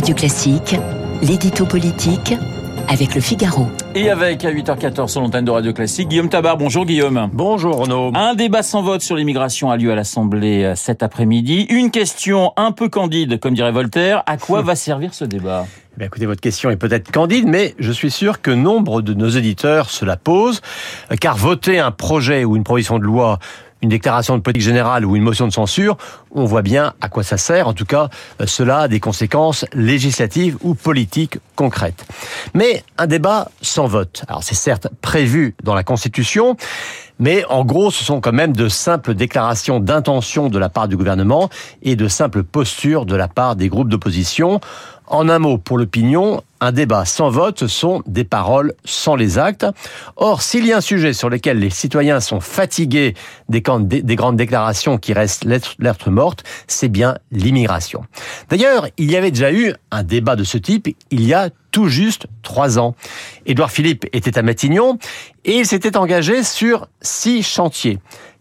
Radio Classique, l'édito politique avec le Figaro. Et avec à 8h14 sur l'antenne de Radio Classique, Guillaume Tabar. Bonjour Guillaume. Bonjour Renaud. Un débat sans vote sur l'immigration a lieu à l'Assemblée euh, cet après-midi. Une question un peu candide, comme dirait Voltaire. À quoi va servir ce débat? Eh écoutez, votre question est peut-être candide, mais je suis sûr que nombre de nos éditeurs se la posent, car voter un projet ou une proposition de loi une déclaration de politique générale ou une motion de censure, on voit bien à quoi ça sert. En tout cas, euh, cela a des conséquences législatives ou politiques concrètes. Mais un débat sans vote, alors c'est certes prévu dans la Constitution, mais en gros, ce sont quand même de simples déclarations d'intention de la part du gouvernement et de simples postures de la part des groupes d'opposition. En un mot, pour l'opinion, un débat sans vote, sont des paroles sans les actes. Or, s'il y a un sujet sur lequel les citoyens sont fatigués des, grandes déclarations qui restent lettres mortes, c'est bien l'immigration. D'ailleurs, il y avait déjà eu un débat de ce type il y a tout juste trois ans. Édouard Philippe était à Matignon et il s'était engagé sur six chantiers.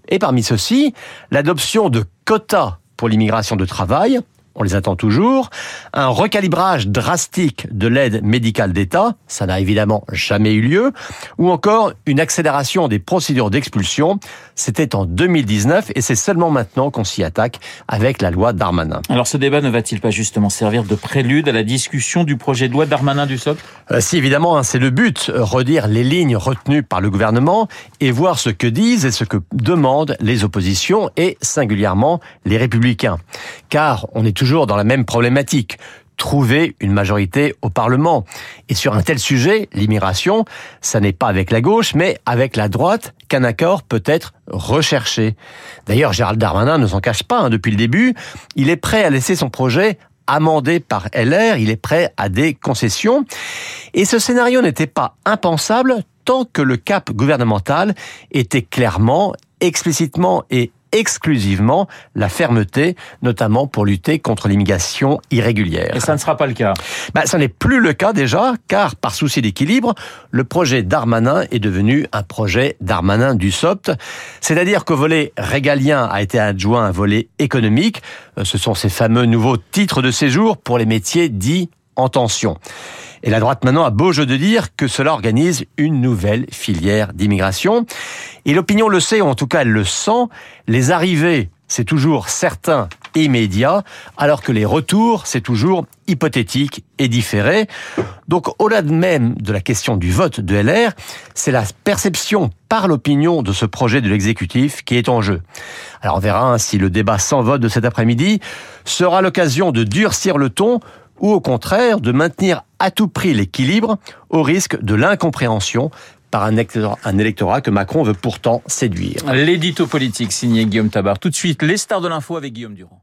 Et parmi ceux-ci, l'adoption de quotas pour l'immigration de travail, on les attend toujours. Un recalibrage drastique de l'aide médicale d'État, ça n'a évidemment jamais eu lieu. Ou encore une accélération des procédures d'expulsion, c'était en 2019 et c'est seulement maintenant qu'on s'y attaque avec la loi Darmanin. Alors ce débat ne va-t-il pas justement servir de prélude à la discussion du projet de loi Darmanin du SOC euh, Si évidemment, hein, c'est le but, redire les lignes retenues par le gouvernement et voir ce que disent et ce que demandent les oppositions et singulièrement les républicains. Car on est toujours dans la même problématique trouver une majorité au Parlement. Et sur un tel sujet, l'immigration, ça n'est pas avec la gauche, mais avec la droite qu'un accord peut être recherché. D'ailleurs, Gérald Darmanin ne s'en cache pas hein, depuis le début. Il est prêt à laisser son projet amendé par LR, il est prêt à des concessions. Et ce scénario n'était pas impensable tant que le cap gouvernemental était clairement, explicitement et exclusivement la fermeté, notamment pour lutter contre l'immigration irrégulière. Et ça ne sera pas le cas bah, Ça n'est plus le cas déjà, car par souci d'équilibre, le projet Darmanin est devenu un projet Darmanin du SOPT, c'est-à-dire qu'au volet régalien a été adjoint un volet économique, euh, ce sont ces fameux nouveaux titres de séjour pour les métiers dits en tension. Et la droite maintenant a beau jeu de dire que cela organise une nouvelle filière d'immigration. Et l'opinion le sait, ou en tout cas elle le sent, les arrivées, c'est toujours certain et immédiat, alors que les retours, c'est toujours hypothétique et différé. Donc au-delà même de la question du vote de LR, c'est la perception par l'opinion de ce projet de l'exécutif qui est en jeu. Alors on verra hein, si le débat sans vote de cet après-midi sera l'occasion de durcir le ton ou au contraire de maintenir à tout prix l'équilibre au risque de l'incompréhension par un électorat, que Macron veut pourtant séduire. L'édito politique signé Guillaume Tabar. Tout de suite, les stars de l'info avec Guillaume Durand.